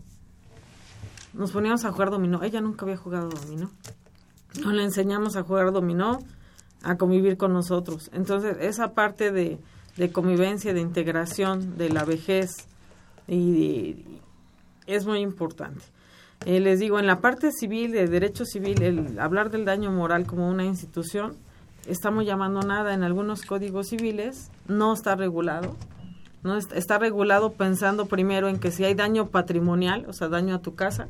Nos poníamos a jugar dominó. Ella nunca había jugado dominó. No le enseñamos a jugar dominó, a convivir con nosotros. Entonces, esa parte de, de convivencia, de integración, de la vejez, y, es muy importante. Eh, les digo, en la parte civil, de derecho civil, el hablar del daño moral como una institución, estamos llamando nada en algunos códigos civiles, no está regulado. No está, está regulado pensando primero en que si hay daño patrimonial, o sea, daño a tu casa,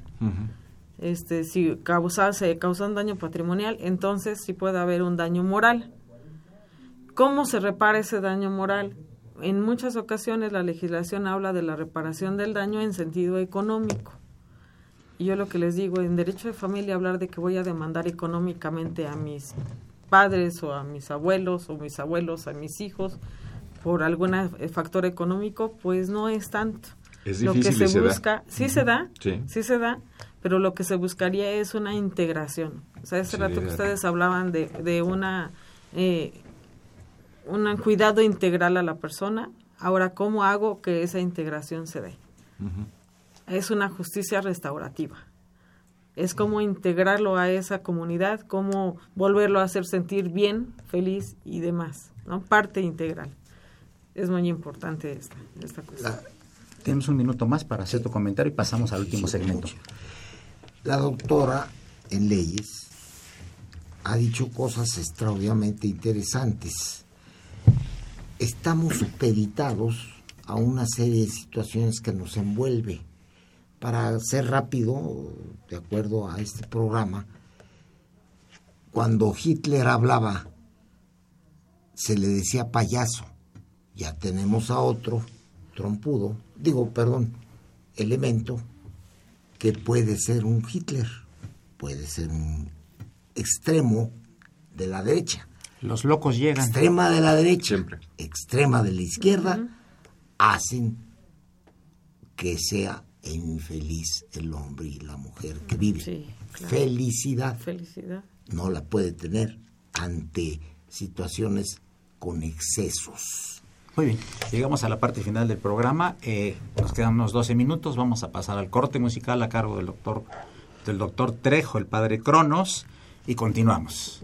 este, si causa, se causa un daño patrimonial, entonces sí puede haber un daño moral. ¿Cómo se repara ese daño moral? En muchas ocasiones la legislación habla de la reparación del daño en sentido económico. Y yo lo que les digo, en derecho de familia hablar de que voy a demandar económicamente a mis padres o a mis abuelos o mis abuelos, a mis hijos, por algún factor económico, pues no es tanto. Es lo que difícil se se da. busca, sí se da, Sí. sí se da, pero lo que se buscaría es una integración. O sea, hace Sí, rato que de- ustedes hablaban de, de una eh, un cuidado integral a la persona. Ahora, ¿cómo hago que esa integración se dé? Es una justicia restaurativa. Es como integrarlo a esa comunidad, cómo volverlo a hacer sentir bien, feliz y demás, ¿no? Parte integral. Es muy importante esta, esta cuestión. Tenemos un minuto más para hacer tu comentario y pasamos al último segmento. La doctora en leyes ha dicho cosas extraordinariamente interesantes. Estamos supeditados a una serie de situaciones que nos envuelve. Para ser rápido, de acuerdo a este programa, cuando Hitler hablaba, se le decía payaso. Ya tenemos a otro trompudo, digo, perdón, elemento que puede ser un Hitler, puede ser un extremo de la derecha, Los locos llegan. extrema de la derecha, Siempre. extrema de la izquierda, hacen que sea infeliz el hombre y la mujer que vive. Sí, claro. Felicidad Felicidad. no la puede tener ante situaciones con excesos. Muy bien, llegamos a la parte final del programa. Eh, nos quedan unos 12 minutos. Vamos a pasar al corte musical a cargo del doctor, del doctor Trejo, el padre Cronos, y continuamos.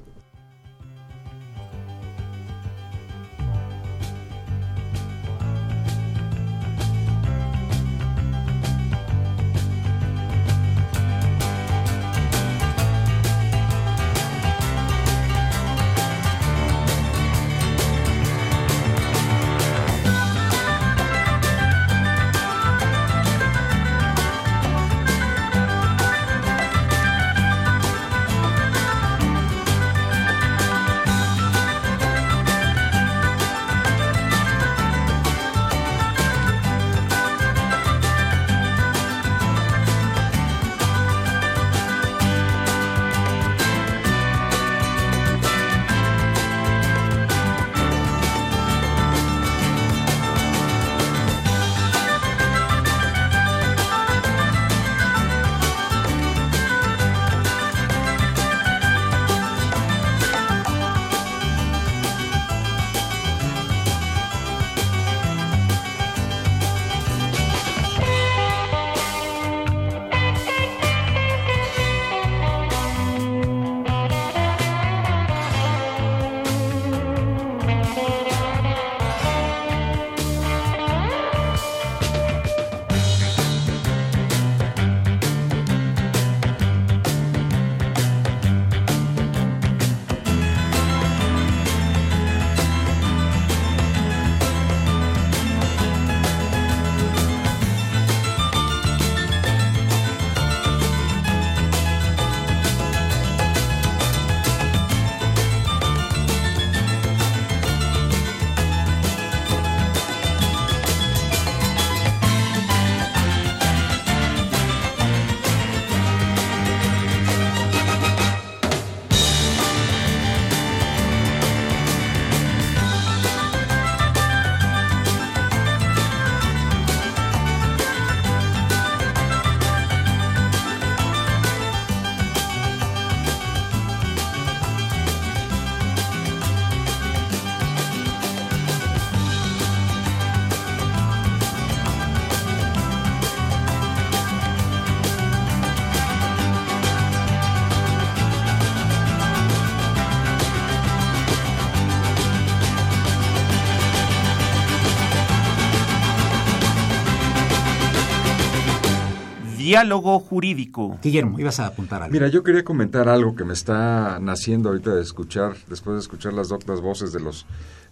Diálogo jurídico. Guillermo, ibas a apuntar algo. Mira, yo quería comentar algo que me está naciendo ahorita de escuchar, después de escuchar las doctas voces de los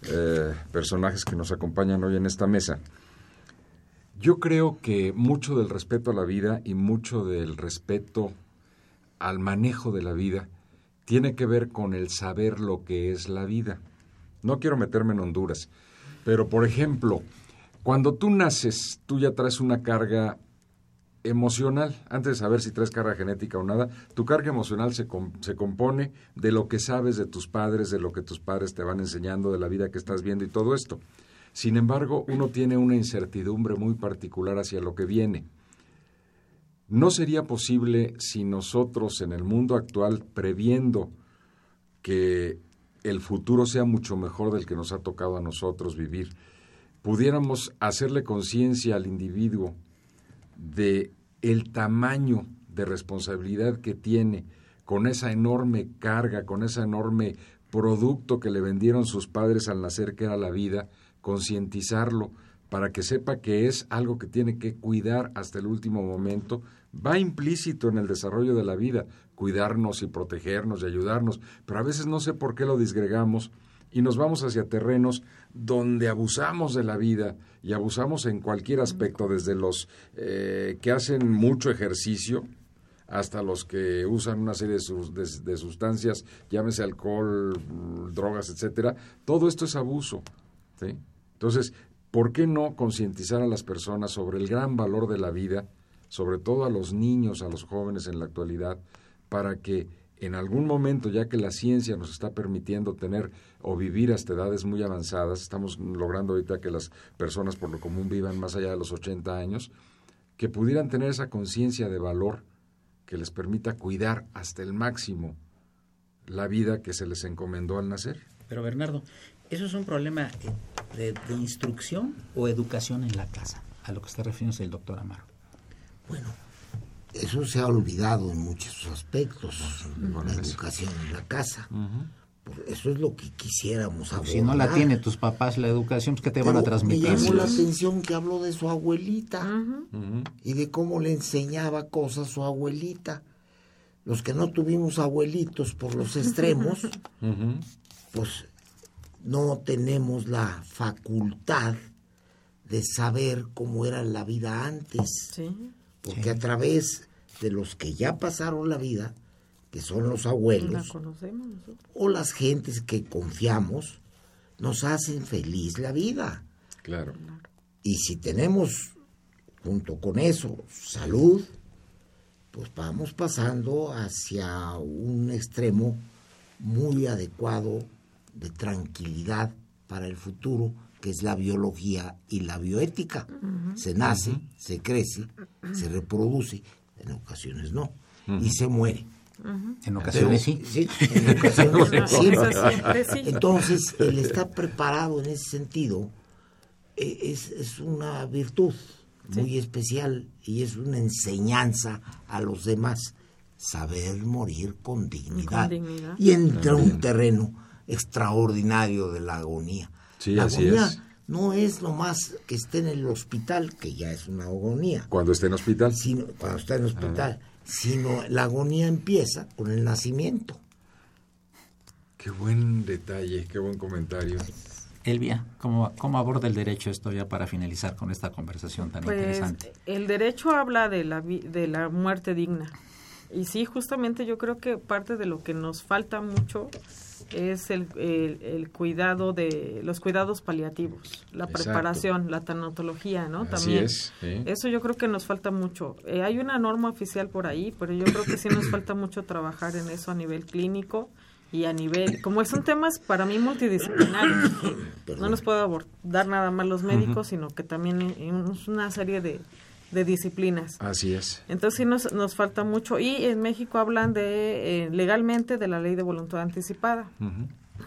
eh, personajes que nos acompañan hoy en esta mesa. Yo creo que mucho del respeto a la vida y mucho del respeto al manejo de la vida tiene que ver con el saber lo que es la vida. No quiero meterme en Honduras, pero por ejemplo, cuando tú naces, tú ya traes una carga emocional. Antes de saber si traes carga genética o nada, tu carga emocional se, se compone de lo que sabes de tus padres, de lo que tus padres te van enseñando, de la vida que estás viendo y todo esto. Sin embargo, uno tiene una incertidumbre muy particular hacia lo que viene. ¿No sería posible si nosotros en el mundo actual, previendo que el futuro sea mucho mejor del que nos ha tocado a nosotros vivir, pudiéramos hacerle conciencia al individuo de el tamaño de responsabilidad que tiene con esa enorme carga, con ese enorme producto que le vendieron sus padres al nacer que era la vida, concientizarlo para que sepa que es algo que tiene que cuidar hasta el último momento, va implícito en el desarrollo de la vida, cuidarnos y protegernos y ayudarnos, pero a veces no sé por qué lo disgregamos y nos vamos hacia terrenos donde abusamos de la vida y abusamos en cualquier aspecto, desde los eh, que hacen mucho ejercicio hasta los que usan una serie de, sus- de- de sustancias, llámese alcohol, drogas, etcétera. Todo esto es abuso. ¿sí? Entonces, ¿por qué no concientizar a las personas sobre el gran valor de la vida, sobre todo a los niños, a los jóvenes en la actualidad, para que en algún momento, ya que la ciencia nos está permitiendo tener o vivir hasta edades muy avanzadas, estamos logrando ahorita que las personas por lo común vivan más allá de los 80 años, que pudieran tener esa conciencia de valor que les permita cuidar hasta el máximo la vida que se les encomendó al nacer. Pero Bernardo, ¿eso es un problema eh, de, de instrucción o educación en la casa? A lo que está refiriéndose el doctor Amaro. Bueno, eso se ha olvidado en muchos aspectos, la educación en la casa. Por Eso es lo que quisiéramos abordar. Si no la tiene tus papás la educación, pues ¿qué te van a transmitir? Me llamó la atención que habló de su abuelita y de cómo le enseñaba cosas su abuelita. Los que no tuvimos abuelitos por los extremos, pues no tenemos la facultad de saber cómo era la vida antes. Sí. Porque a través de los que ya pasaron la vida, que son los abuelos, o las gentes que confiamos, nos hacen feliz la vida. Claro. Y si tenemos, junto con eso, salud, pues vamos pasando hacia un extremo muy adecuado de tranquilidad para el futuro, que es la biología y la bioética. Se nace, se crece, se reproduce, en ocasiones no, y se muere. En ocasiones sí. Sí, en ocasiones Eso siempre. siempre sí. Entonces, el estar preparado en ese sentido eh, es, es una virtud muy especial y es una enseñanza a los demás. Saber morir con dignidad. dignidad. Y entra un terreno extraordinario de la agonía. Sí, la así agonía es. no es nomás que esté en el hospital, que ya es una agonía, Cuando esté en hospital. sino, cuando está en el hospital, sino la agonía empieza con el nacimiento. Qué buen detalle, qué buen comentario. Elvia, ¿cómo, ¿cómo aborda el derecho esto ya para finalizar con esta conversación tan Pues interesante? el derecho habla de la, vi- de la muerte digna. Y sí, justamente yo creo que parte de lo que nos falta mucho es el, el- el cuidado de los cuidados paliativos, la Exacto. preparación, la tanatología, ¿no? Así También. es, sí. Eso yo creo que nos falta mucho. Eh, hay una norma oficial por ahí, pero yo creo que sí nos falta mucho trabajar en eso a nivel clínico y a nivel, como son temas para mí multidisciplinarios, no nos puedo abordar nada más los médicos, sino que también en- en una serie de, de disciplinas. Así es. Entonces sí nos, nos falta mucho. Y en México hablan de, eh, legalmente, de la ley de voluntad anticipada.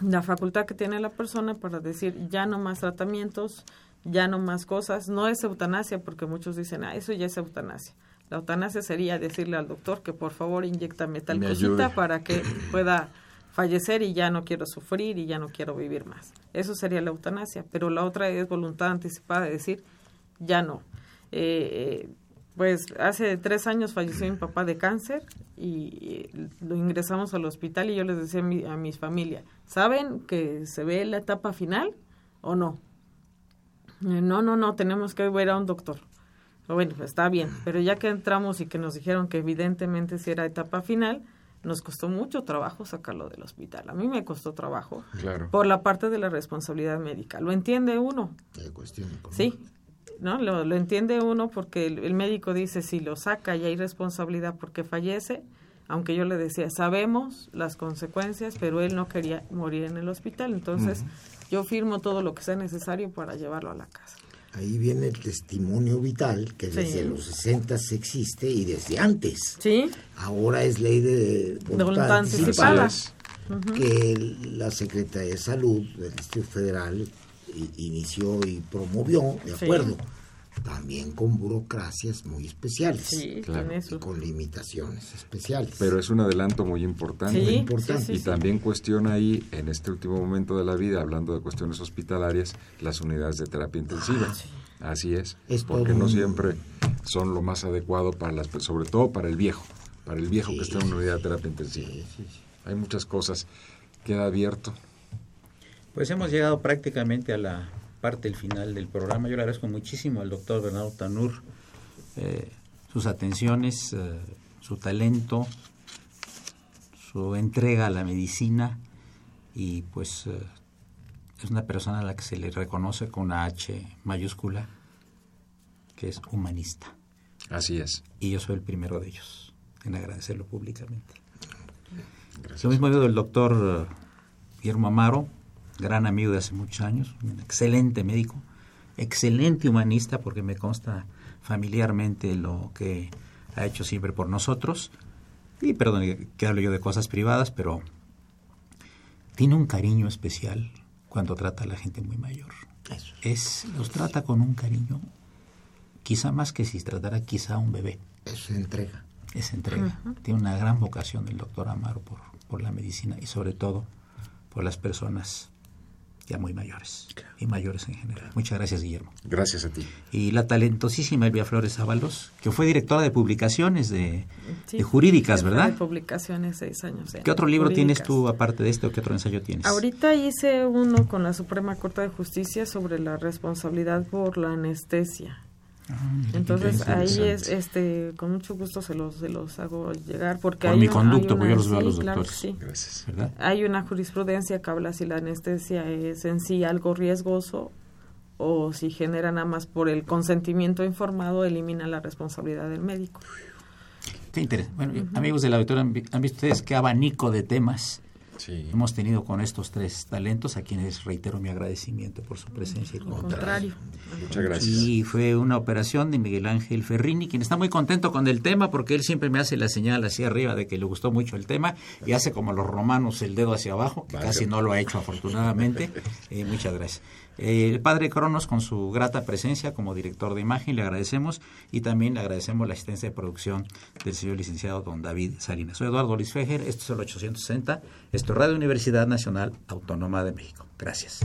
La facultad que tiene la persona para decir ya no más tratamientos, ya no más cosas. No es eutanasia, porque muchos dicen, ah, eso ya es eutanasia. La eutanasia sería decirle al doctor que por favor inyectame tal Me cosita ayude. para que pueda fallecer y ya no quiero sufrir y ya no quiero vivir más. Eso sería la eutanasia. Pero la otra es voluntad anticipada, de decir, ya no. Eh, Pues hace tres años falleció mi papá de cáncer y lo ingresamos al hospital y yo les decía a, mi, a mis familia, ¿saben que se ve la etapa final o no? Eh, No, no, no, tenemos que ver a un doctor. Bueno, está bien, pero ya que entramos y que nos dijeron que evidentemente si era etapa final, nos costó mucho trabajo sacarlo del hospital. A mí me costó trabajo Claro. por la parte de la responsabilidad médica. ¿Lo entiende uno? cuestión. Sí, ¿no? Lo, lo entiende uno porque el, el médico dice si lo saca y hay responsabilidad porque fallece, aunque yo le decía, sabemos las consecuencias, pero él no quería morir en el hospital, entonces yo firmo todo lo que sea necesario para llevarlo a la casa. Ahí viene el testimonio vital que Sí. desde los 60 existe y desde antes. ¿Sí? Ahora es ley de voluntad, voluntad anticipada, anticipada. que el- la Secretaría de Salud del Distrito Federal inició y promovió, de Sí. acuerdo, también con burocracias muy especiales Sí, Claro. tiene y con limitaciones especiales. Pero es un adelanto muy importante. Sí, importante. sí, y también cuestiona ahí, en este último momento de la vida, hablando de cuestiones hospitalarias, las unidades de terapia intensiva. Así es, Es porque no siempre son lo más adecuado para las, sobre todo para el viejo, para el viejo que está en una unidad de terapia intensiva. Hay muchas cosas. Queda abierto. Pues hemos llegado prácticamente a la parte del final del programa. Yo le agradezco muchísimo al doctor Bernardo Tanur eh, sus atenciones, eh, su talento, su entrega a la medicina y pues eh, es una persona a la que se le reconoce con una H mayúscula que es humanista. Así es. Y yo soy el primero de ellos en agradecerlo públicamente. Lo mismo digo del doctor Guillermo Amaro, gran amigo de hace muchos años, un excelente médico, excelente humanista, porque me consta familiarmente lo que ha hecho siempre por nosotros. Y perdón que hablo yo de cosas privadas, pero tiene un cariño especial cuando trata a la gente muy mayor. Eso. Es, los trata con un cariño, quizá más que si tratara quizá a un bebé Eso entrega. esa entrega. Tiene una gran vocación el doctor Amaro por, por la medicina y sobre todo por las personas ya muy mayores y mayores en general. Muchas gracias, Guillermo. Gracias a ti. Y la talentosísima Elvia Flores Ábalos, que fue directora de publicaciones de, Sí, de jurídicas, ¿verdad? De publicaciones, seis años. ¿Qué otro libro tienes tú aparte de este o qué otro ensayo tienes? Ahorita hice uno con la Suprema Corte de Justicia sobre la responsabilidad por la anestesia. Ah, Entonces ahí es, este, con mucho gusto se los, se los hago llegar porque Por hay mi un- conducto, hay porque yo los veo a sí, los claro que doctores. sí. Gracias. ¿Verdad? Hay una jurisprudencia que habla si la anestesia es en sí algo riesgoso o si genera nada más por el consentimiento informado elimina la responsabilidad del médico. Qué interesante. Bueno, amigos del auditorio, ¿han, vi- han visto ustedes qué abanico de temas Sí. hemos tenido con estos tres talentos, a quienes reitero mi agradecimiento por su presencia y Al contrario. Muchas gracias. Y fue una operación de Miguel Ángel Ferrini, quien está muy contento con el tema porque él siempre me hace la señal hacia arriba de que le gustó mucho el tema y hace como los romanos el dedo hacia abajo, que casi no lo ha hecho afortunadamente. Eh, muchas gracias. Eh, el padre Cronos, con su grata presencia como director de imagen, le agradecemos y también le agradecemos la asistencia de producción del señor licenciado don David Salinas. Soy Eduardo Luis Fejer, esto es el 860, esto es Radio Universidad Nacional Autónoma de México. Gracias.